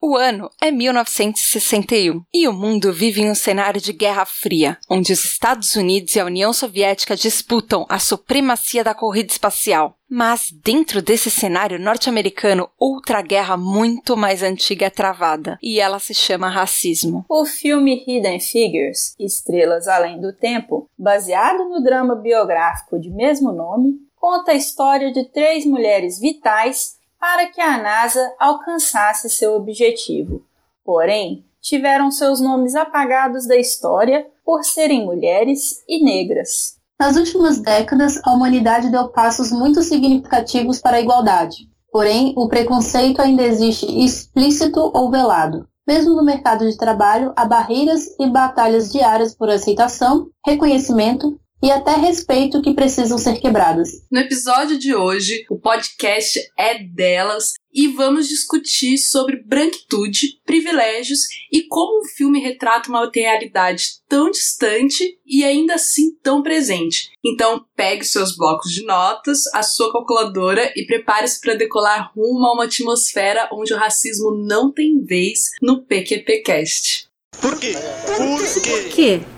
O ano é 1961 e o mundo vive em um cenário de Guerra Fria, onde os Estados Unidos e a União Soviética disputam a supremacia da corrida espacial. Mas dentro desse cenário norte-americano, outra guerra muito mais antiga é travada, e ela se chama racismo. O filme Hidden Figures, Estrelas Além do Tempo, baseado no drama biográfico de mesmo nome, conta a história de três mulheres vitais para que a NASA alcançasse seu objetivo. Porém, tiveram seus nomes apagados da história por serem mulheres e negras. Nas últimas décadas, a humanidade deu passos muito significativos para a igualdade. Porém, o preconceito ainda existe explícito ou velado. Mesmo no mercado de trabalho, há barreiras e batalhas diárias por aceitação, reconhecimento e até respeito que precisam ser quebradas. No episódio de hoje, o podcast é delas e vamos discutir sobre branquitude, privilégios e como um filme retrata uma realidade tão distante e ainda assim tão presente. Então, pegue seus blocos de notas, a sua calculadora e prepare-se para decolar rumo a uma atmosfera onde o racismo não tem vez no PQPcast. Por quê? Por quê? Por quê?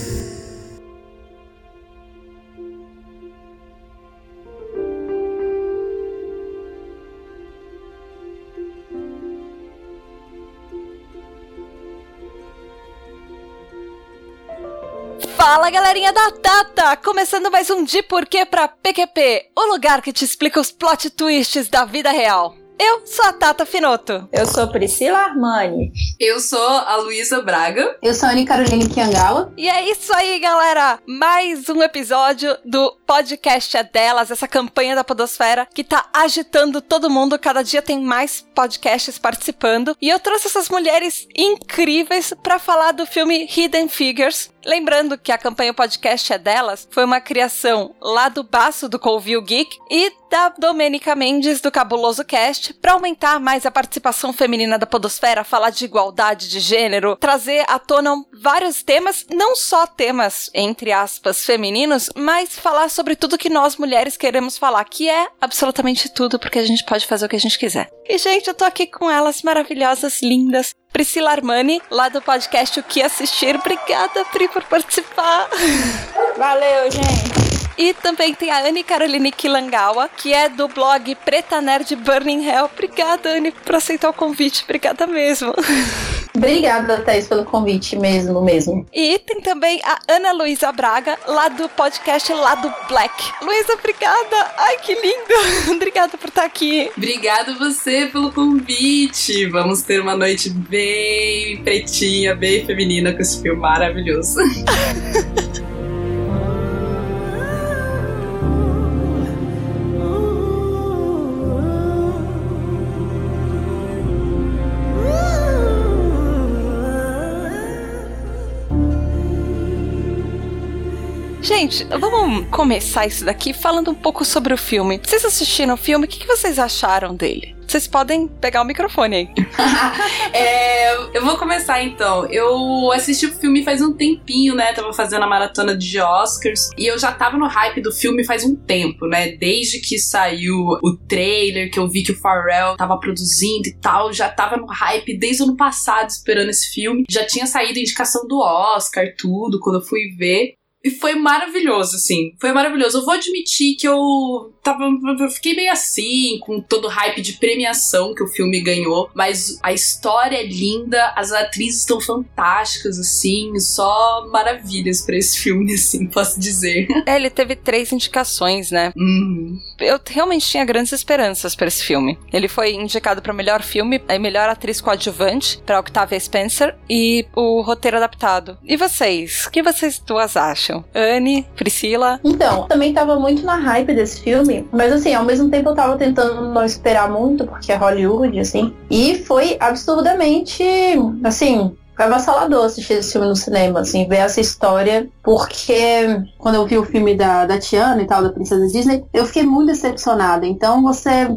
Fala galerinha da Tata! Começando mais um De Porquê pra PQP, o lugar que te explica os plot twists da vida real. Eu sou a Tata Finoto. Eu sou Priscila Armani. Eu sou a Luísa Braga. Eu sou a Anne Caroline Kiangawa. E é isso aí, galera! Mais um episódio do podcast é delas, essa campanha da Podosfera que tá agitando todo mundo. Cada dia tem mais podcasts participando. E eu trouxe essas mulheres incríveis para falar do filme Hidden Figures. Lembrando que a campanha podcast é delas foi uma criação lá do baço do Colville Geek e da Domênica Mendes do Cabuloso Cast para aumentar mais a participação feminina da podosfera, falar de igualdade de gênero, trazer à tona vários temas, não só temas entre aspas femininos, mas falar sobre tudo que nós mulheres queremos falar, que é absolutamente tudo, porque a gente pode fazer o que a gente quiser. E gente, eu tô aqui com elas maravilhosas, lindas, Priscila Armani, lá do podcast O Que Assistir. Obrigada, Pri, por participar. Valeu, gente! E também tem a Anne Caroline Kilangawa, que é do blog Preta Nerd Burning Hell. Obrigada, Anne, por aceitar o convite. Obrigada mesmo. Obrigada, Thaís, pelo convite mesmo, mesmo. E tem também a Ana Luísa Braga, lá do podcast Lado Black. Luísa, obrigada! Ai, que lindo! obrigada por estar aqui. Obrigada você pelo convite. Vamos ter uma noite bem pretinha, bem feminina com esse filme maravilhoso. Gente, vamos começar isso daqui falando um pouco sobre o filme. Vocês assistiram o filme? O que vocês acharam dele? Vocês podem pegar o microfone aí. é, eu vou começar então. Eu assisti o filme faz um tempinho, né? Tava fazendo a maratona de Oscars e eu já tava no hype do filme faz um tempo, né? Desde que saiu o trailer, que eu vi que o Pharrell tava produzindo e tal, já tava no hype desde o ano passado esperando esse filme. Já tinha saído a indicação do Oscar, tudo, quando eu fui ver. E foi maravilhoso, assim. Foi maravilhoso. Eu vou admitir que eu tava. Eu fiquei meio assim, com todo o hype de premiação que o filme ganhou. Mas a história é linda, as atrizes estão fantásticas, assim. Só maravilhas pra esse filme, assim, posso dizer. É, ele teve três indicações, né? Uhum. Eu realmente tinha grandes esperanças para esse filme. Ele foi indicado para melhor filme, a melhor atriz coadjuvante, para Octavia Spencer, e o roteiro adaptado. E vocês? O que vocês duas acham? Anne, Priscila? Então, também tava muito na hype desse filme, mas assim, ao mesmo tempo eu tava tentando não esperar muito, porque é Hollywood, assim, e foi absurdamente, assim, foi avassalador assistir esse filme no cinema, assim, ver essa história, porque quando eu vi o filme da, da Tiana e tal, da Princesa Disney, eu fiquei muito decepcionada. Então você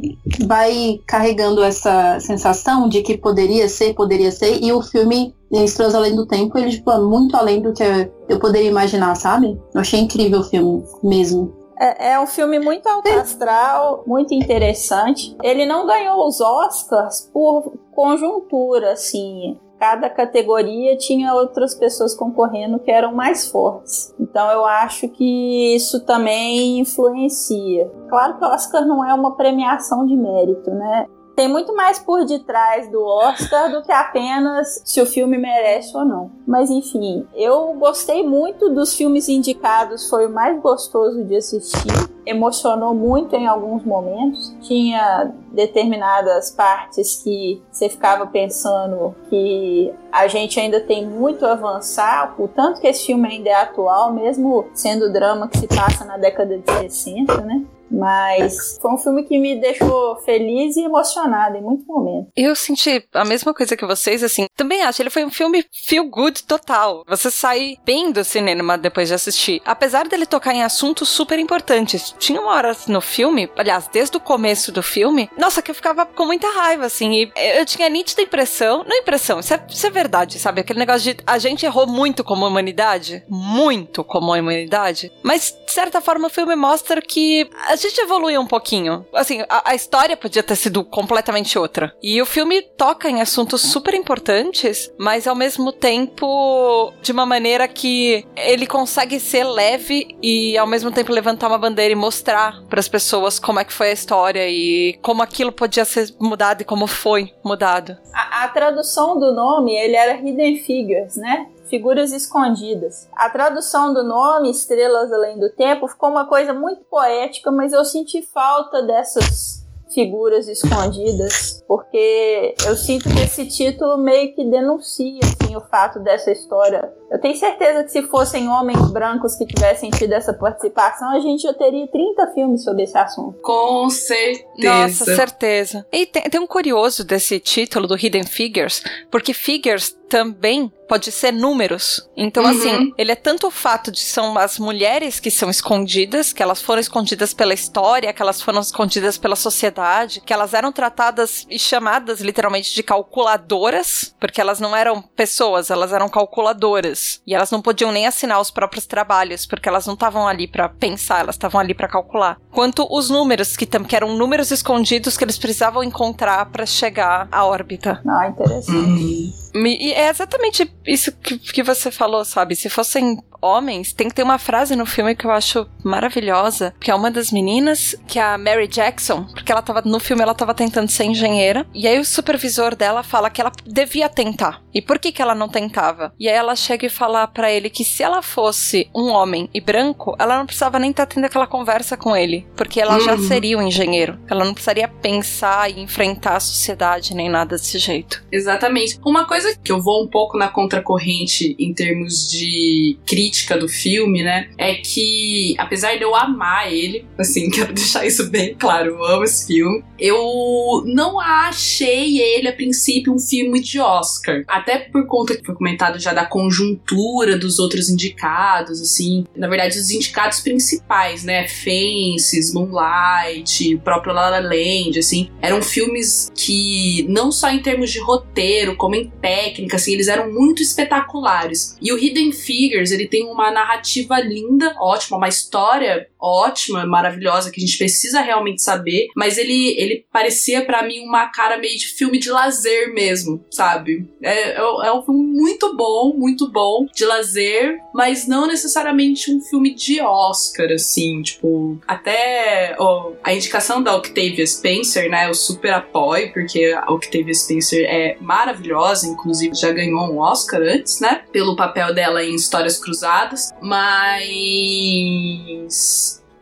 vai carregando essa sensação de que poderia ser, poderia ser, e o filme Estrelas Além do Tempo, ele tipo, é muito além do que eu poderia imaginar, sabe? Eu achei incrível o filme, mesmo. É, é, um filme muito alto astral, muito interessante. Ele não ganhou os Oscars por conjuntura, assim. Cada categoria tinha outras pessoas concorrendo que eram mais fortes. Então eu acho que isso também influencia. Claro que o Oscar não é uma premiação de mérito, né? Tem muito mais por detrás do Oscar do que apenas se o filme merece ou não. Mas enfim, eu gostei muito dos filmes indicados, foi o mais gostoso de assistir. Emocionou muito em alguns momentos. Tinha determinadas partes que você ficava pensando que a gente ainda tem muito a avançar, o tanto que esse filme ainda é atual, mesmo sendo drama que se passa na década de 60, né? Mas foi um filme que me deixou feliz e emocionada em muitos momentos. Eu senti a mesma coisa que vocês, assim. Também acho, ele foi um filme feel good total. Você sai bem do cinema depois de assistir. Apesar dele tocar em assuntos super importantes. Tinha uma hora no filme, aliás, desde o começo do filme, nossa, que eu ficava com muita raiva, assim. E eu tinha nítida impressão, não impressão, isso é, isso é verdade, sabe? Aquele negócio de a gente errou muito como humanidade. Muito como humanidade. Mas, de certa forma, o filme mostra que a gente evoluiu um pouquinho. Assim, a, a, história podia ter sido completamente outra. E o filme toca em assuntos super importantes, mas ao mesmo tempo de uma maneira que ele consegue ser leve e ao mesmo tempo levantar uma bandeira e mostrar para as pessoas como é que foi a história e como aquilo podia ser mudado e como foi mudado. A, a tradução do nome, ele era Hidden Figures, né? Figuras escondidas. A tradução do nome, Estrelas Além do Tempo, ficou uma coisa muito poética, mas eu senti falta dessas figuras escondidas, porque eu sinto que esse título meio que denuncia assim, o fato dessa história. Eu tenho certeza que se fossem homens brancos que tivessem tido essa participação, a gente já teria 30 filmes sobre esse assunto. Com certeza. Nossa, certeza. E tem, tem um curioso desse título do Hidden Figures, porque figures também pode ser números. Então, uhum. assim, ele é tanto o fato de são as mulheres que são escondidas, que elas foram escondidas pela história, que elas foram escondidas pela sociedade, que elas eram tratadas e chamadas literalmente de calculadoras, porque elas não eram pessoas, elas eram calculadoras. E elas não podiam nem assinar os próprios trabalhos, porque elas não estavam ali para pensar, elas estavam ali para calcular. Quanto os números, que, que eram números escondidos que eles precisavam encontrar para chegar à órbita. Ah, interessante. Uhum. E é exatamente isso que, que você falou, sabe? Se fossem homens, tem que ter uma frase no filme que eu acho maravilhosa, que é uma das meninas, que é a Mary Jackson, porque ela tava no filme ela tava tentando ser engenheira, e aí o supervisor dela fala que ela devia tentar. E por que que ela não tentava? E aí ela chega e fala para ele que se ela fosse um homem e branco, ela não precisava nem estar tá tendo aquela conversa com ele, porque ela uhum. já seria um engenheiro. Ela não precisaria pensar e enfrentar a sociedade nem nada desse jeito. Exatamente. Uma coisa que eu vou um pouco na contracorrente em termos de crítica do filme, né, é que apesar de eu amar ele, assim, quero deixar isso bem claro, eu amo esse filme, eu não achei ele a princípio um filme de Oscar, até por conta que foi comentado já da conjuntura dos outros indicados, assim, na verdade os indicados principais, né, Fences, Moonlight, o próprio La La Land, assim, eram filmes que não só em termos de roteiro, como em técnica, assim, eles eram muito espetaculares. E o Hidden Figures, ele tem uma narrativa linda, ótima, uma história ótima, maravilhosa, que a gente precisa realmente saber, mas ele, ele parecia para mim uma cara meio de filme de lazer mesmo, sabe? É, é, é um filme muito bom, muito bom, de lazer, mas não necessariamente um filme de Oscar, assim, tipo, até ó, a indicação da Octavia Spencer, né, eu super apoio, porque a Octavia Spencer é maravilhosa, inclusive já ganhou um Oscar antes, né, pelo papel dela em Histórias Cruzadas, mas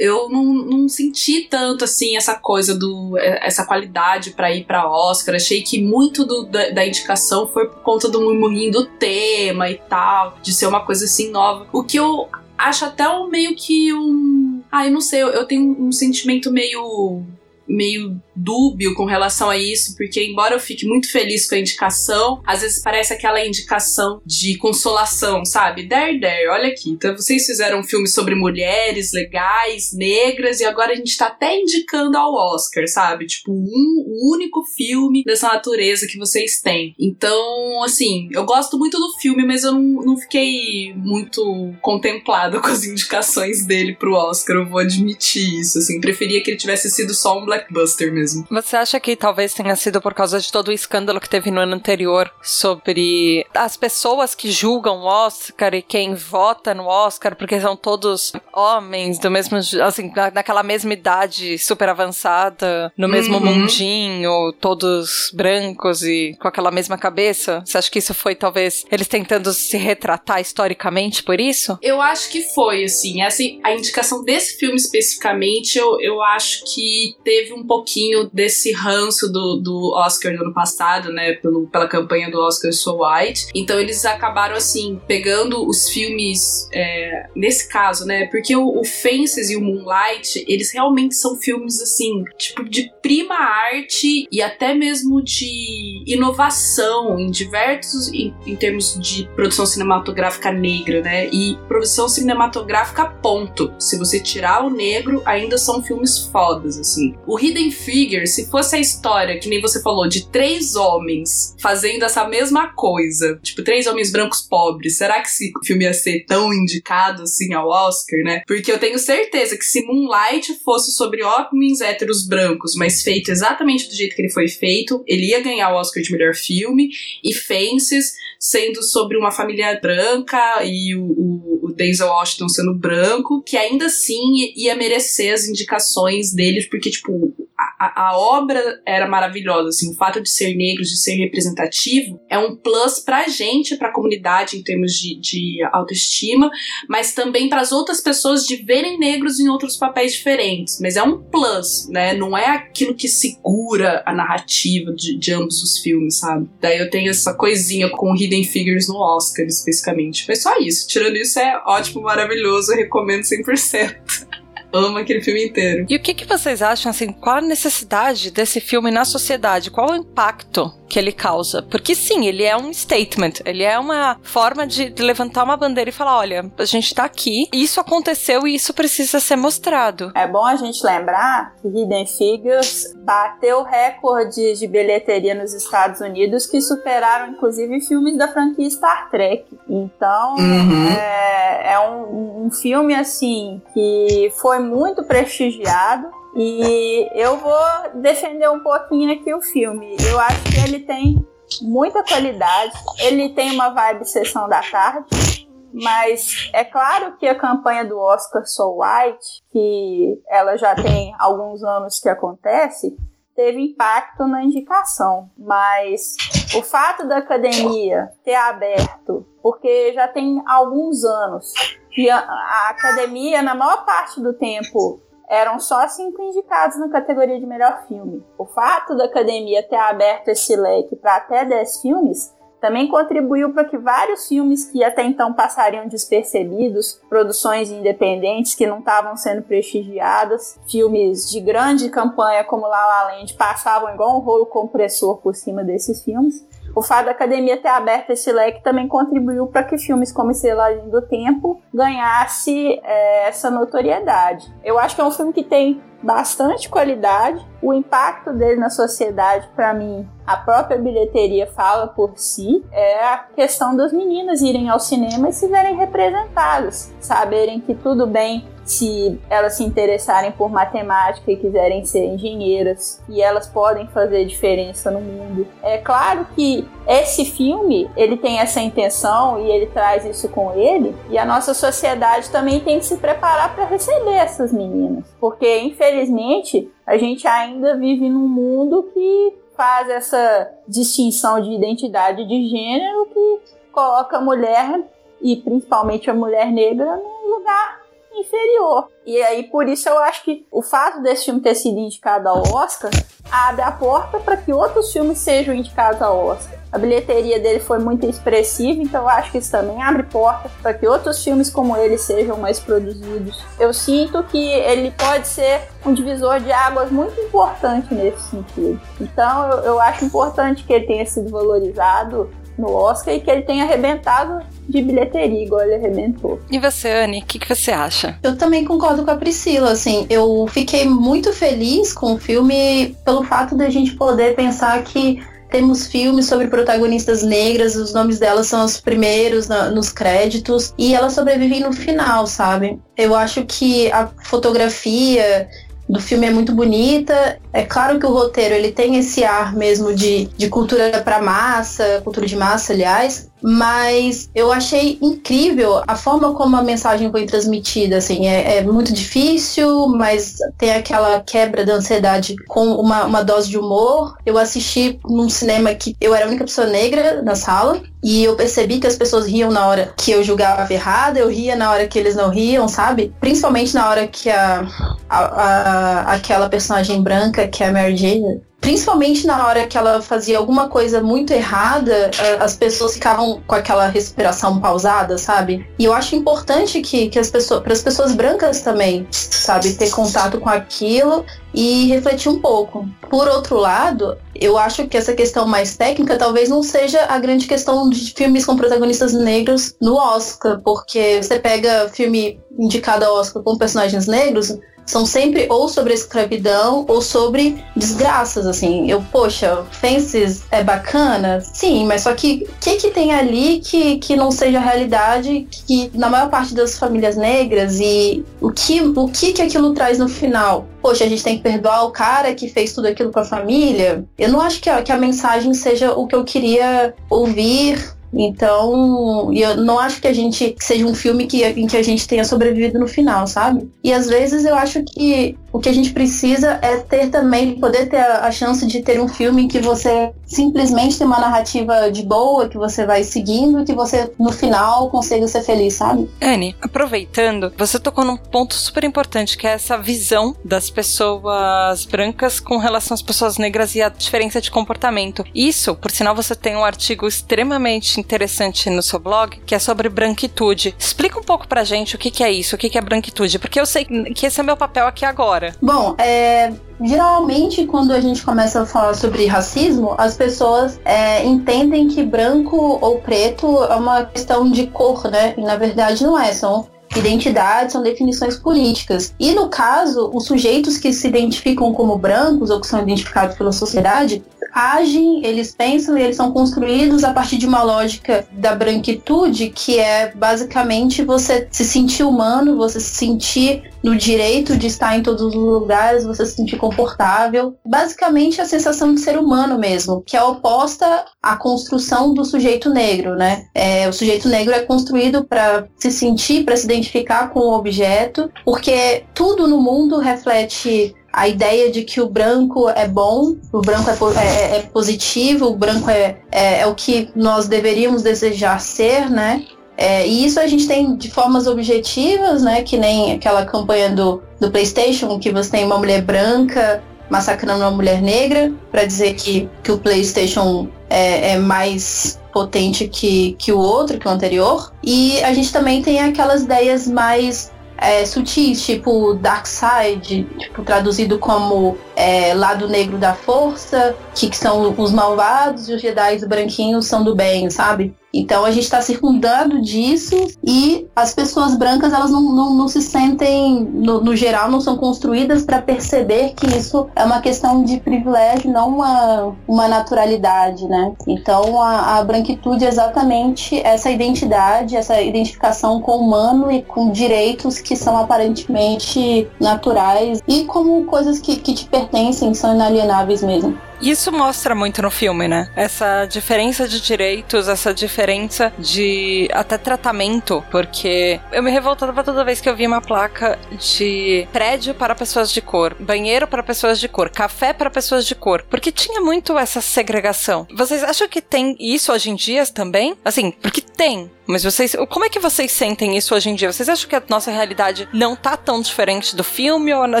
eu não, não senti tanto assim essa coisa do essa qualidade para ir para Oscar. Achei que muito do, da, da, indicação foi por conta do murmurinho do tema e tal, de ser uma coisa assim nova. O que eu acho até um meio que um, ah, eu não sei, eu, eu tenho um sentimento meio meio dúbio com relação a isso, porque embora eu fique muito feliz com a indicação, às vezes parece aquela indicação de consolação, sabe? Der, der, olha aqui. Então vocês fizeram um filme sobre mulheres legais, negras, e agora a gente tá até indicando ao Oscar, sabe? Tipo, um, o único filme dessa natureza que vocês têm. Então, assim, eu gosto muito do filme, mas eu não, não fiquei muito contemplado com as indicações dele pro Oscar, eu vou admitir isso, assim. Preferia que ele tivesse sido só um blockbuster mesmo. Você acha que talvez tenha sido por causa de todo o escândalo que teve no ano anterior sobre as pessoas que julgam o Oscar e quem vota no Oscar, porque são todos homens do mesmo, assim, naquela mesma idade super avançada, no mesmo Uhum. mundinho, todos brancos e com aquela mesma cabeça? Você acha que isso foi talvez eles tentando se retratar historicamente por isso? Eu acho que foi, assim. Essa, a indicação desse filme especificamente, eu, eu acho que teve um pouquinho desse ranço do, do Oscar do ano passado, né? Pelo, pela campanha do Oscar So White. Então eles acabaram, assim, pegando os filmes. é, nesse caso, né? Porque o, o Fences e o Moonlight, eles realmente são filmes, assim, tipo, de prima arte e até mesmo de inovação em diversos. em, em termos de produção cinematográfica negra, né? E produção cinematográfica, ponto. Se você tirar o negro, ainda são filmes fodas, assim. O Hidden Figure, se fosse a história, que nem você falou, de três homens fazendo essa mesma coisa, tipo, três homens brancos pobres, será que esse filme ia ser tão indicado, assim, ao Oscar, né? Porque eu tenho certeza que se Moonlight fosse sobre homens héteros brancos, mas feito exatamente do jeito que ele foi feito, ele ia ganhar o Oscar de melhor filme, e Fences sendo sobre uma família branca e o, o, o Denzel Washington sendo branco, que ainda assim ia merecer as indicações deles, porque, tipo, a, a obra era maravilhosa, assim, o fato de ser negro, de ser representativo, é um plus pra gente, pra comunidade em termos de, de autoestima, mas também para as outras pessoas de verem negros em outros papéis diferentes. Mas é um plus, né? Não é aquilo que segura a narrativa de, de ambos os filmes, sabe? Daí eu tenho essa coisinha com Hidden Figures no Oscar, especificamente. Foi só isso. Tirando isso, é ótimo, maravilhoso, recomendo 100%. Amo aquele filme inteiro. E o que, que vocês acham, assim, qual a necessidade desse filme na sociedade? Qual o impacto que ele causa? Porque sim, ele é um statement, ele é uma forma de, de levantar uma bandeira e falar, olha, a gente tá aqui, isso aconteceu e isso precisa ser mostrado. É bom a gente lembrar que Hidden Figures bateu recordes de bilheteria nos Estados Unidos que superaram inclusive filmes da franquia Star Trek. Então Uhum. é, é um, um filme assim que foi muito prestigiado. E eu vou defender um pouquinho aqui o filme. Eu acho que ele tem muita qualidade. Ele tem uma vibe sessão da tarde. Mas é claro que a campanha do Oscar So White, que ela já tem alguns anos que acontece, teve impacto na indicação. Mas o fato da academia ter aberto, porque já tem alguns anos que a, a academia, na maior parte do tempo, eram só cinco indicados na categoria de melhor filme. O fato da academia ter aberto esse leque para até 10 filmes também contribuiu para que vários filmes que até então passariam despercebidos, produções independentes que não estavam sendo prestigiadas, filmes de grande campanha como La La Land passavam igual um rolo compressor por cima desses filmes. O fato da academia ter aberto esse leque também contribuiu para que filmes como Estrela do Tempo ganhasse é, essa notoriedade. Eu acho que é um filme que tem bastante qualidade. O impacto dele na sociedade, para mim, a própria bilheteria fala por si. É a questão das meninas irem ao cinema e se verem representadas, saberem que tudo bem se elas se interessarem por matemática e quiserem ser engenheiras e elas podem fazer diferença no mundo. É claro que esse filme, ele tem essa intenção e ele traz isso com ele, e a nossa sociedade também tem que se preparar para receber essas meninas, porque infelizmente a gente ainda vive num mundo que faz essa distinção de identidade de gênero que coloca a mulher e principalmente a mulher negra num lugar inferior. E aí, por isso, eu acho que o fato desse filme ter sido indicado ao Oscar abre a porta para que outros filmes sejam indicados ao Oscar. A bilheteria dele foi muito expressiva, então eu acho que isso também abre porta para que outros filmes como ele sejam mais produzidos. Eu sinto que ele pode ser um divisor de águas muito importante nesse sentido. Então eu, eu acho importante que ele tenha sido valorizado no Oscar e que ele tenha arrebentado de bilheteria, igual ele arrebentou. E você, Anne, o que, que você acha? Eu também concordo com a Priscila, assim, eu fiquei muito feliz com o filme pelo fato da gente poder pensar que temos filmes sobre protagonistas negras, os nomes delas são os primeiros na, nos créditos e elas sobrevivem no final, sabe? Eu acho que a fotografia do filme é muito bonita. É claro que o roteiro ele tem esse ar mesmo de, de cultura para massa, cultura de massa, aliás, mas eu achei incrível a forma como a mensagem foi transmitida, assim, é, é, muito difícil, mas tem aquela quebra da ansiedade com uma, uma dose de humor. Eu assisti num cinema que eu era a única pessoa negra na sala, e eu percebi que as pessoas riam na hora que eu julgava errada, eu ria na hora que eles não riam, sabe? Principalmente na hora que a, a, a aquela personagem branca, que é a Mary Jane, principalmente na hora que ela fazia alguma coisa muito errada, as pessoas ficavam com aquela respiração pausada, sabe? E eu acho importante que, que as pessoas, para as pessoas brancas também, sabe, ter contato com aquilo e refletir um pouco. Por outro lado, eu acho que essa questão mais técnica talvez não seja a grande questão de filmes com protagonistas negros no Oscar, porque você pega filme indicado ao Oscar com personagens negros, são sempre ou sobre escravidão ou sobre desgraças, assim. Eu, poxa, Fences é bacana? Sim, mas só que o que, que tem ali que, que não seja realidade que na maior parte das famílias negras e o que, o que que aquilo traz no final? Poxa, a gente tem que perdoar o cara que fez tudo aquilo com a família. Eu não acho que que a mensagem seja o que eu queria ouvir então, eu não acho que a gente seja um filme que, em que a gente tenha sobrevivido no final, sabe? E às vezes eu acho que o que a gente precisa é ter também, poder ter a, a chance de ter um filme que você simplesmente tem uma narrativa de boa, que você vai seguindo e que você, no final, consiga ser feliz, sabe? Anne, aproveitando, você tocou num ponto super importante, que é essa visão das pessoas brancas com relação às pessoas negras e a diferença de comportamento. Isso, por sinal, você tem um artigo extremamente interessante no seu blog, que é sobre branquitude. Explica um pouco pra gente o que, que é isso, o que, que é branquitude, porque eu sei que esse é meu papel aqui agora? Bom, é, geralmente quando a gente começa a falar sobre racismo, as pessoas é, entendem que branco ou preto é uma questão de cor, né? E na verdade não é, são identidades, são definições políticas. E no caso, os sujeitos que se identificam como brancos ou que são identificados pela sociedade, agem, eles pensam e eles são construídos a partir de uma lógica da branquitude, que é basicamente você se sentir humano, você se sentir no direito de estar em todos os lugares, você se sentir confortável. Basicamente a sensação de ser humano mesmo, que é oposta à construção do sujeito negro, né? É, o sujeito negro é construído para se sentir, para se identificar com o objeto, porque tudo no mundo reflete a ideia de que o branco é bom, o branco é, é, é positivo, o branco é, é, é, o que nós deveríamos desejar ser, né? É, e isso a gente tem de formas objetivas, né? Que nem aquela campanha do, do PlayStation, que você tem uma mulher branca massacrando uma mulher negra, para dizer que, que o PlayStation é, é mais potente que, que o outro, que o anterior. E a gente também tem aquelas ideias mais é, sutis, tipo Dark Side, tipo, traduzido como é, lado negro da força, que, que são os malvados e os Jedi branquinhos são do bem, sabe? Então a gente está circundando disso e as pessoas brancas elas não, não, não se sentem, no, no, geral, não são construídas para perceber que isso é uma questão de privilégio, não uma, uma naturalidade, né? Então a, a branquitude é exatamente essa identidade, essa identificação com o humano e com direitos que são aparentemente naturais e como coisas que, que te pertencem, são inalienáveis mesmo. Isso mostra muito no filme, né? Essa diferença de direitos, essa diferença de até tratamento, porque eu me revoltava toda vez que eu via uma placa de prédio para pessoas de cor, banheiro para pessoas de cor, café para pessoas de cor, porque tinha muito essa segregação. Vocês acham que tem isso hoje em dia também? Assim, porque tem, Mas vocês, como é que vocês sentem isso hoje em dia? Vocês acham que a nossa realidade não tá tão diferente do filme ou a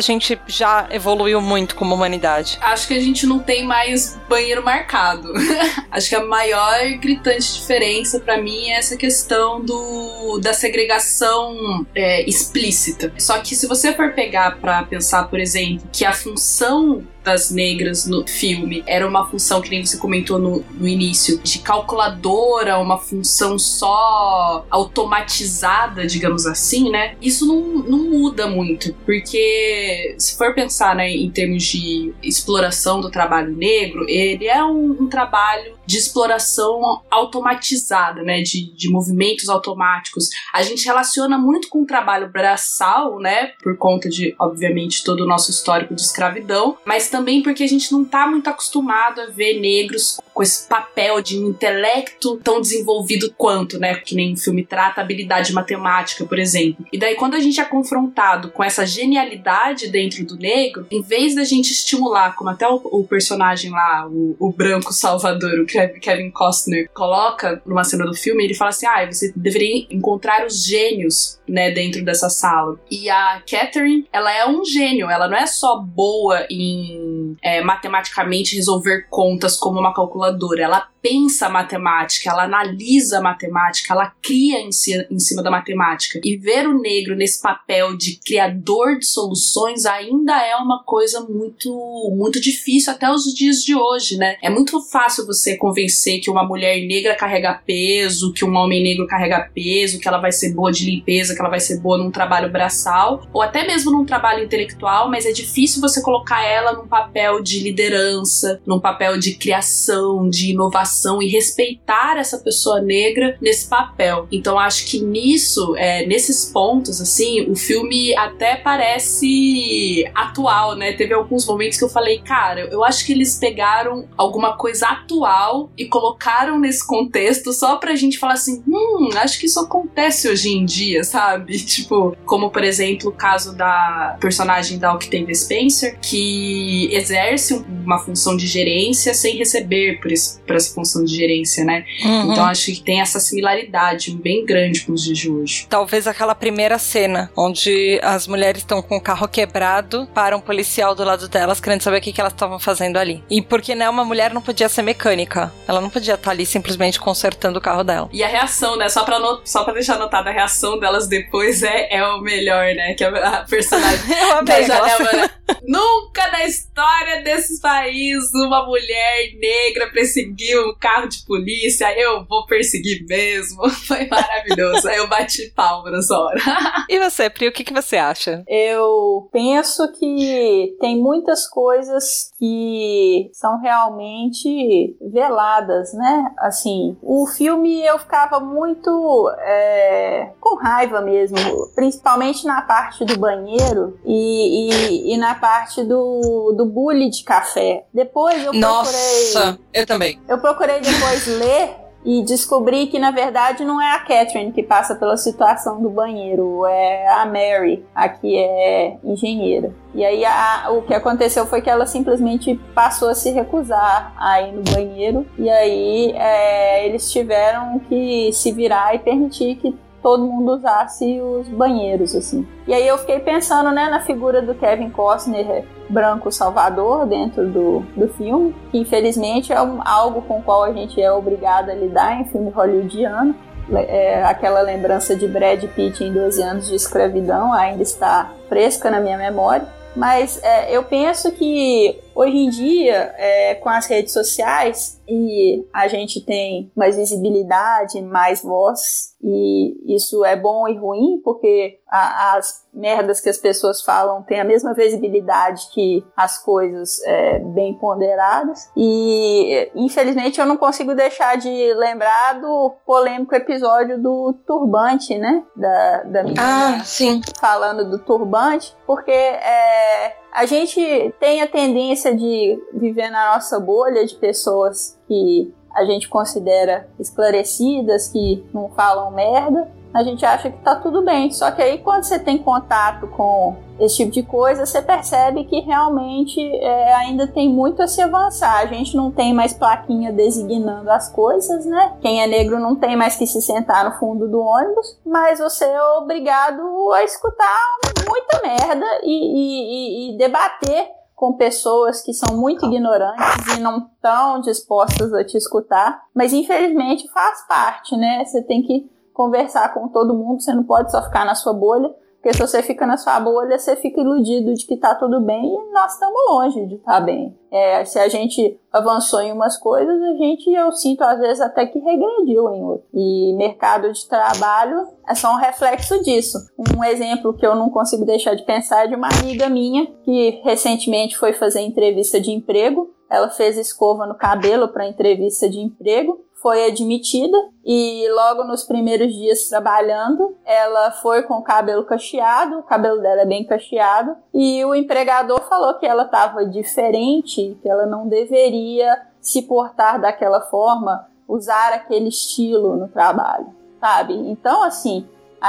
gente já evoluiu muito como humanidade? Acho que a gente não tem mais banheiro marcado. Acho que a maior gritante diferença para mim é essa questão do da segregação é, explícita. Só que se você for pegar para pensar, por exemplo, que a função das negras no filme era uma função, que nem você comentou no, no início, de calculadora, uma função só automatizada, digamos assim, né? Isso não, não muda muito, porque se for pensar né, em termos de exploração do trabalho negro, ele é um, um trabalho de exploração automatizada, né, de, de movimentos automáticos. A gente relaciona muito com o trabalho braçal, né, por conta de, obviamente, todo o nosso histórico de escravidão, mas também porque a gente não está muito acostumado a ver negros com esse papel de intelecto tão desenvolvido quanto, né, que nem o filme trata habilidade matemática, por exemplo. E daí quando a gente é confrontado com essa genialidade dentro do negro, em vez da gente estimular, como até o, o personagem lá, o, o branco Salvador, o Kevin Costner coloca numa cena do filme, ele fala assim: ah, você deveria encontrar os gênios, né, dentro dessa sala. E a Catherine, ela é um gênio, ela não é só boa em é, matematicamente resolver contas como uma calculadora, ela pensa a matemática, ela analisa a matemática, ela cria em, si, em cima da matemática. E ver o negro nesse papel de criador de soluções ainda é uma coisa muito, muito difícil até os dias de hoje, né? É muito fácil você convencer que uma mulher negra carrega peso, que um homem negro carrega peso, que ela vai ser boa de limpeza, que ela vai ser boa num trabalho braçal, ou até mesmo num trabalho intelectual, mas é difícil você colocar ela num papel de liderança, num papel de criação, de inovação e respeitar essa pessoa negra nesse papel. Então acho que nisso, é, nesses pontos, assim, o filme até parece atual, né? Teve alguns momentos que eu falei, cara, eu acho que eles pegaram alguma coisa atual e colocaram nesse contexto só pra gente falar assim, hum, acho que isso acontece hoje em dia, sabe? Tipo, como por exemplo o caso da personagem da Octavia Spencer, que exerce uma função de gerência sem receber por, esse, por essa função de gerência, né? Uhum. Então acho que tem essa similaridade bem grande com os dias de hoje. Talvez aquela primeira cena, onde as mulheres estão com o carro quebrado, para um policial do lado delas, querendo saber o que, que elas estavam fazendo ali. E porque, né, uma mulher não podia ser mecânica. Ela não podia estar ali simplesmente consertando o carro dela. E a reação, né? Só pra, not só pra deixar anotada, a reação delas depois é, é o melhor, né? Que a, a personagem da janela, né? Nunca na história desses países uma mulher negra perseguiu um carro de polícia, eu vou perseguir mesmo. Foi maravilhoso. Aí eu bati palma nessa hora. e você, Pri, o que, que você acha? Eu penso que tem muitas coisas que são realmente veladas, né? Assim, o filme eu ficava muito é, com raiva mesmo, principalmente na parte do banheiro e, e, e na parte do, do bullying de café. Depois eu procurei. Nossa, eu também. Eu procurei depois ler e descobri que na verdade não é a Catherine que passa pela situação do banheiro, é a Mary, a que é engenheira. E aí a, o que aconteceu foi que ela simplesmente passou a se recusar a ir no banheiro e aí é, eles tiveram que se virar e permitir que todo mundo usasse os banheiros, assim. E aí eu fiquei pensando, né, na figura do Kevin Costner branco salvador dentro do, do filme, que infelizmente é um, algo com o qual a gente é obrigado a lidar em filme hollywoodiano. É, aquela lembrança de Brad Pitt em 12 anos de escravidão ainda está fresca na minha memória. Mas é, eu penso que hoje em dia, é, com as redes sociais, e a gente tem mais visibilidade, mais voz, e isso é bom e ruim, porque a, as merdas que as pessoas falam têm a mesma visibilidade que as coisas é, bem ponderadas. E infelizmente eu não consigo deixar de lembrar do polêmico episódio do turbante, né? Da, da menina ah, sim. falando do turbante, porque é, a gente tem a tendência de viver na nossa bolha de pessoas que a gente considera esclarecidas, que não falam merda, a gente acha que tá tudo bem. Só que aí quando você tem contato com esse tipo de coisa, você percebe que realmente é, ainda tem muito a se avançar. A gente não tem mais plaquinha designando as coisas, né? Quem é negro não tem mais que se sentar no fundo do ônibus, mas você é obrigado a escutar muita merda e, e, e debater com pessoas que são muito ignorantes e não estão dispostas a te escutar, mas infelizmente faz parte, né? Você tem que conversar com todo mundo, você não pode só ficar na sua bolha. Porque se você fica na sua bolha, você fica iludido de que tá tudo bem e nós estamos longe de estar tá bem. É, se a gente avançou em umas coisas, a gente, eu sinto às vezes até que regrediu em outras. E mercado de trabalho é só um reflexo disso. Um exemplo que eu não consigo deixar de pensar é de uma amiga minha que recentemente foi fazer entrevista de emprego. Ela fez escova no cabelo para entrevista de emprego foi admitida e logo nos primeiros dias trabalhando, ela foi com o cabelo cacheado, o cabelo dela é bem cacheado, e o empregador falou que ela estava diferente, que ela não deveria se portar daquela forma, usar aquele estilo no trabalho, sabe? Então, assim,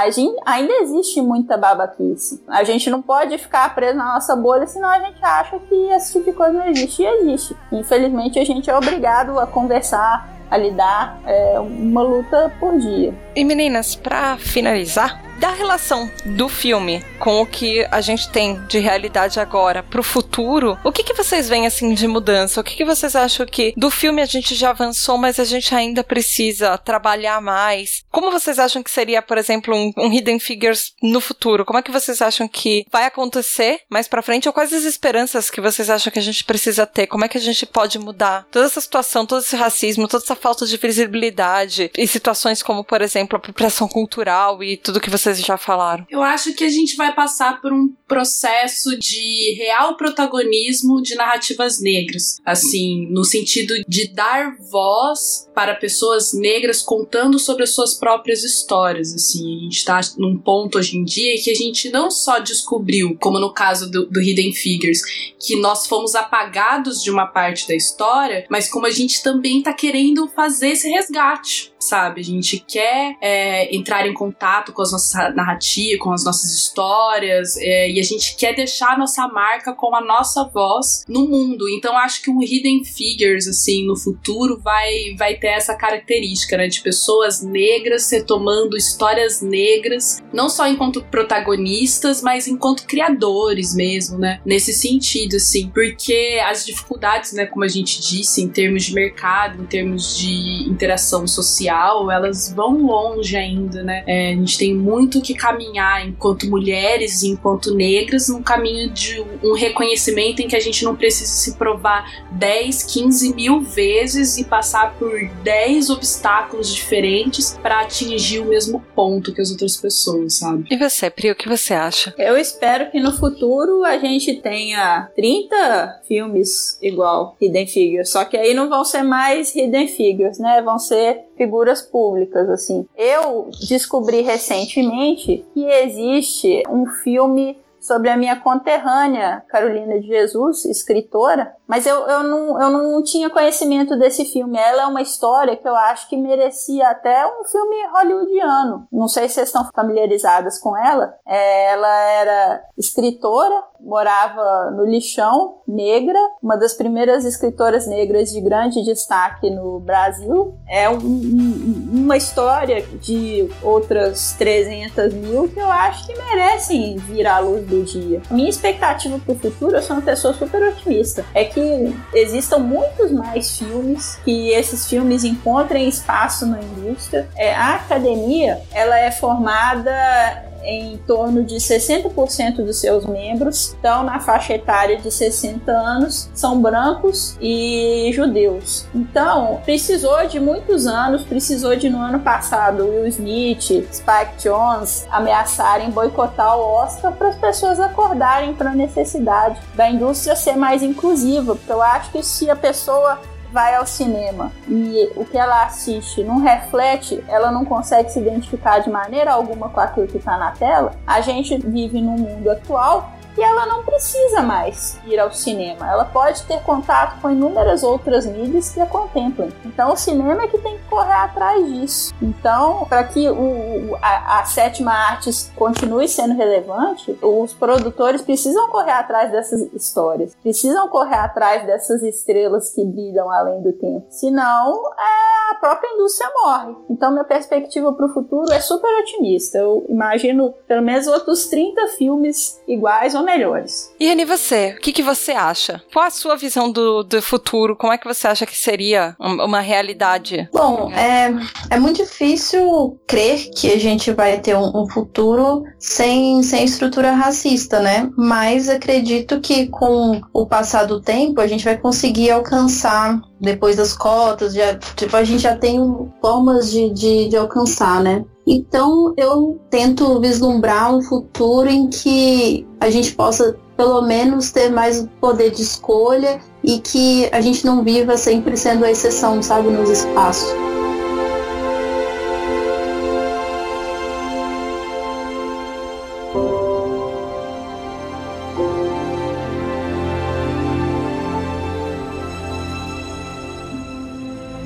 Gente, ainda existe muita babaquice. A gente não pode ficar preso na nossa bolha, senão a gente acha que esse tipo de coisa não existe e existe. Infelizmente, a gente é obrigado a conversar, a lidar é, uma luta por dia. E meninas, para finalizar, da relação do filme com o que a gente tem de realidade agora pro futuro, o que, que vocês veem assim de mudança? O que, que vocês acham que do filme a gente já avançou, mas a gente ainda precisa trabalhar mais? Como vocês acham que seria, por exemplo, um, um Hidden Figures no futuro? Como é que vocês acham que vai acontecer mais pra frente? Ou quais as esperanças que vocês acham que a gente precisa ter? Como é que a gente pode mudar toda essa situação, todo esse racismo, toda essa falta de visibilidade e situações como, por exemplo, a apropriação cultural e tudo que vocês vocês já falaram? Eu acho que a gente vai passar por um processo de real protagonismo de narrativas negras. Assim, no sentido de dar voz para pessoas negras contando sobre as suas próprias histórias. Assim, a gente está num ponto hoje em dia que a gente não só descobriu, como no caso do, do Hidden Figures, que nós fomos apagados de uma parte da história, mas como a gente também está querendo fazer esse resgate sabe? A gente quer é, entrar em contato com as nossas narrativas, com as nossas histórias, é, e a gente quer deixar a nossa marca com a nossa voz no mundo. Então acho que o Hidden Figures, assim, no futuro vai, vai ter essa característica, né? De pessoas negras retomando histórias negras, não só enquanto protagonistas, mas enquanto criadores mesmo, né? Nesse sentido, assim, porque as dificuldades, né, como a gente disse, em termos de mercado, em termos de interação social, social, elas vão longe ainda, né? É, a gente tem muito que caminhar enquanto mulheres e enquanto negras num caminho de um reconhecimento em que a gente não precisa se provar 10, 15 mil vezes e passar por 10 obstáculos diferentes para atingir o mesmo ponto que as outras pessoas, sabe? E você, Pri, o que você acha? Eu espero que no futuro a gente tenha 30 filmes igual Hidden Figures, só que aí não vão ser mais Hidden Figures, né? Vão ser figuras públicas, assim. Eu descobri recentemente que existe um filme sobre a minha conterrânea Carolina de Jesus, escritora, mas eu, eu, não, eu não tinha conhecimento desse filme. Ela é uma história que eu acho que merecia até um filme hollywoodiano. Não sei se vocês estão familiarizadas com ela. É, ela era escritora, morava no Lixão, negra, uma das primeiras escritoras negras de grande destaque no Brasil. É um, um, uma história de outras 300 mil que eu acho que merecem vir à luz do dia. Minha expectativa para o futuro, eu sou uma pessoa super otimista, é que existam muitos mais filmes, que esses filmes encontrem espaço na indústria. É, a academia, ela é formada em torno de 60% dos seus membros estão na faixa etária de 60 anos, são brancos e judeus. Então, precisou de muitos anos, precisou de no ano passado Will Smith, Spike Jones ameaçarem boicotar o Oscar para as pessoas acordarem para a necessidade da indústria ser mais inclusiva, porque eu acho que se a pessoa vai ao cinema e o que ela assiste não reflete, ela não consegue se identificar de maneira alguma com aquilo que está na tela, a gente vive num mundo atual e ela não precisa mais ir ao cinema. Ela pode ter contato com inúmeras outras mídias que a contemplem. Então o cinema é que tem que correr atrás disso. Então, para que o, a, a sétima arte continue sendo relevante, os produtores precisam correr atrás dessas histórias, precisam correr atrás dessas estrelas que brilham além do tempo. Senão, é, a própria indústria morre. Então, minha perspectiva para o futuro é super otimista. Eu imagino pelo menos outros 30 filmes iguais ou melhores. E Anny, você? O que, que você acha? Qual a sua visão do, do futuro? Como é que você acha que seria uma realidade? Bom, é, é muito difícil crer que a gente vai ter um, um futuro sem, sem estrutura racista, né? Mas acredito que com o passar do tempo a gente vai conseguir alcançar depois das cotas, já, tipo, a gente já tem formas de, de, de alcançar, né? Então eu tento vislumbrar um futuro em que a gente possa pelo menos ter mais poder de escolha e que a gente não viva sempre sendo a exceção, sabe, nos espaços.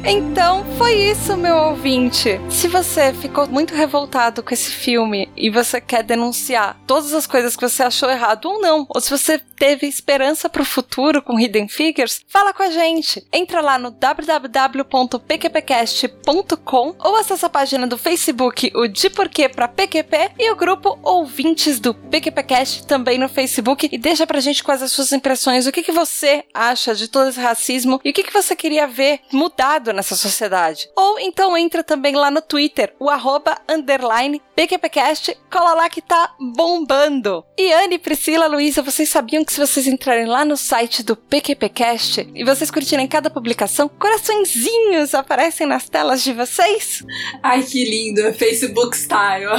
Então foi isso, meu ouvinte. Se você ficou muito revoltado com esse filme e você quer denunciar todas as coisas que você achou errado ou não, ou se você teve esperança para o futuro com Hidden Figures, fala com a gente. Entra lá no www.pqpcast.com ou acessa a página do Facebook, o De Porquê para PQP e o grupo Ouvintes do PQPcast também no Facebook e deixa pra gente quais as suas impressões, o que, que você acha de todo esse racismo e o que, que você queria ver mudado nessa sociedade. Ou então entra também lá no Twitter, o arroba underline PQPcast, cola lá que tá bombando. E Anne, Priscila, Luísa, vocês sabiam que se vocês entrarem lá no site do PQPcast e vocês curtirem cada publicação, coraçõezinhos aparecem nas telas de vocês? Ai, que lindo, Facebook style.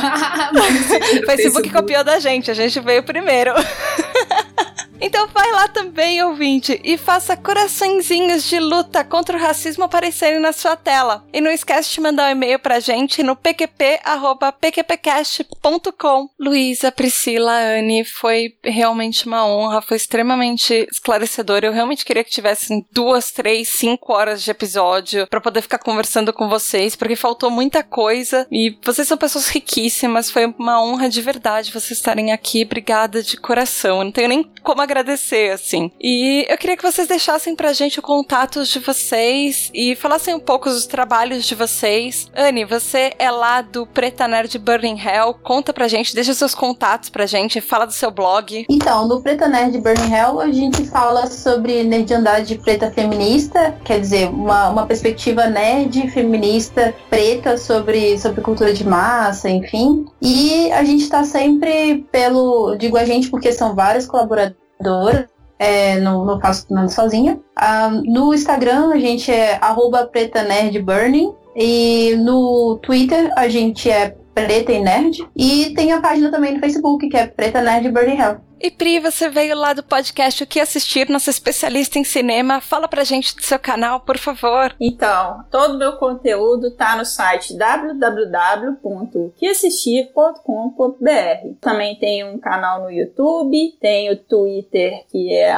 Facebook, Facebook copiou da gente, a gente veio primeiro. Então vai lá também, ouvinte, e faça coraçõezinhos de luta contra o racismo aparecerem na sua tela. E não esquece de mandar um e-mail pra gente no pqp.pqpcast.com. Luísa, Priscila, Anne, foi realmente uma honra, foi extremamente esclarecedor. Eu realmente queria que tivessem duas, três, cinco horas de episódio para poder ficar conversando com vocês, porque faltou muita coisa e vocês são pessoas riquíssimas. Foi uma honra de verdade vocês estarem aqui. Obrigada de coração. Eu não tenho nem como agradecer, assim. E eu queria que vocês deixassem pra gente o contato de vocês e falassem um pouco dos trabalhos de vocês. Anne, você é lá do Preta Nerd Burning Hell. Conta pra gente, deixa seus contatos pra gente, fala do seu blog. Então, no Preta Nerd Burning Hell, a gente fala sobre nerdandade preta feminista, quer dizer, uma, uma perspectiva nerd feminista preta sobre, sobre cultura de massa, enfim. E a gente tá sempre pelo. Digo a gente porque são vários colaboradores é, não, não faço nada sozinha. Ah, no Instagram a gente é arroba preta nerd burning. E no Twitter a gente é Preta e Nerd. E tem a página também no Facebook, que é Preta Nerd Burning Hell. E Pri, você veio lá do podcast O que assistir, nossa especialista em cinema. Fala pra gente do seu canal, por favor. Então, todo o meu conteúdo tá no site www.queassistir.com.br. Também tem um canal no YouTube, tem o Twitter que é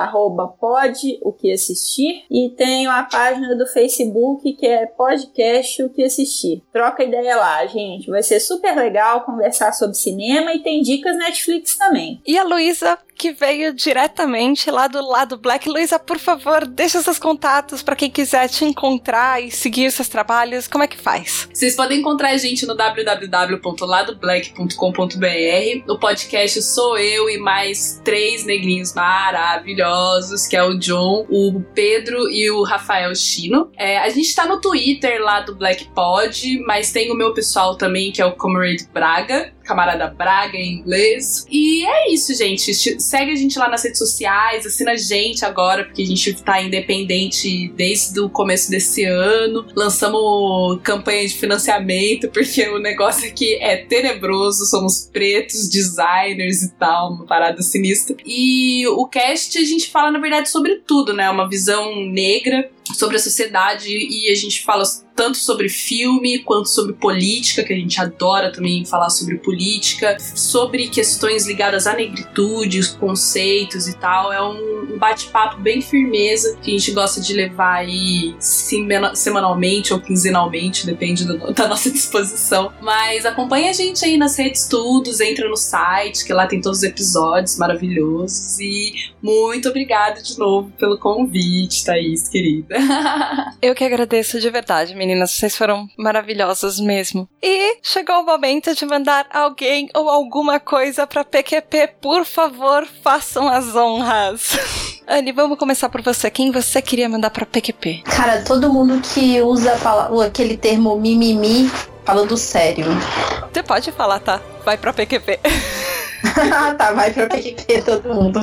@pod o que assistir e tenho a página do Facebook que é podcast o que assistir. Troca ideia lá, gente. Vai ser super legal conversar sobre cinema e tem dicas Netflix também. E a Luísa Кажется, que veio diretamente lá do lado Black. Luísa, por favor, deixa seus contatos para quem quiser te encontrar e seguir seus trabalhos. Como é que faz? Vocês podem encontrar a gente no www.ladoblack.com.br. O podcast sou eu e mais três negrinhos maravilhosos, que é o John, o Pedro e o Rafael Chino. É, a gente tá no Twitter lá do Black Pod, mas tem o meu pessoal também, que é o Comrade Braga camarada Braga em inglês. E é isso, gente. Segue a gente lá nas redes sociais, assina a gente agora, porque a gente tá independente desde o começo desse ano. Lançamos campanha de financiamento, porque o negócio aqui é tenebroso, somos pretos, designers e tal, uma parada sinistra. E o cast a gente fala, na verdade, sobre tudo, né? Uma visão negra sobre a sociedade e a gente fala tanto sobre filme quanto sobre política, que a gente adora também falar sobre política, sobre questões ligadas à negritude, os conceitos e tal. É um bate-papo bem firmeza que a gente gosta de levar aí semanalmente ou quinzenalmente, depende do, da nossa disposição. Mas acompanha a gente aí nas redes tudo, entra no site, que lá tem todos os episódios maravilhosos. E muito obrigada de novo pelo convite, Thaís, querida. Eu que agradeço de verdade, menina meninas, vocês foram maravilhosas mesmo. E chegou o momento de mandar alguém ou alguma coisa para PQP. Por favor, façam as honras. Anne, vamos começar por você. Quem você queria mandar para PQP? Cara, todo mundo que usa aquele termo mimimi falando sério. Você pode falar, tá? Vai pra PQP. tá, vai pra PQP todo mundo.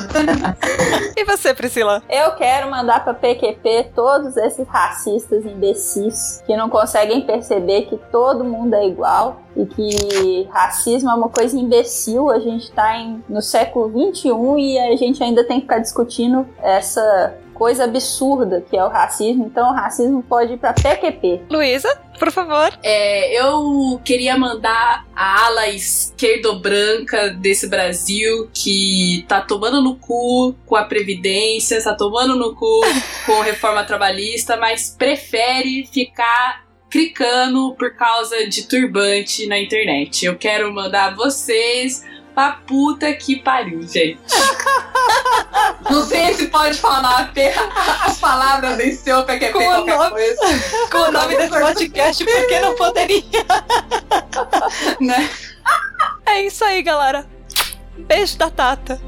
e você, Priscila? Eu quero mandar pra PQP todos esses racistas imbecis que não conseguem perceber que todo mundo é igual e que racismo é uma coisa imbecil. A gente tá em, no século 21 e a gente ainda tem que ficar discutindo essa coisa absurda que é o racismo. Então, o racismo pode ir pra PQP. Luísa, por favor. É, eu queria mandar a ala esquerdo-branca desse Brasil que tá tomando no cu com a Previdência, tá tomando no cu com a reforma trabalhista, mas prefere ficar clicando por causa de turbante na internet. Eu quero mandar vocês pra puta que pariu, gente. Não sei se pode falar as palavras desse seu PQP com qualquer nome, coisa. Com o nome desse podcast, porque não poderia. né? É isso aí, galera. Beijo da Tata.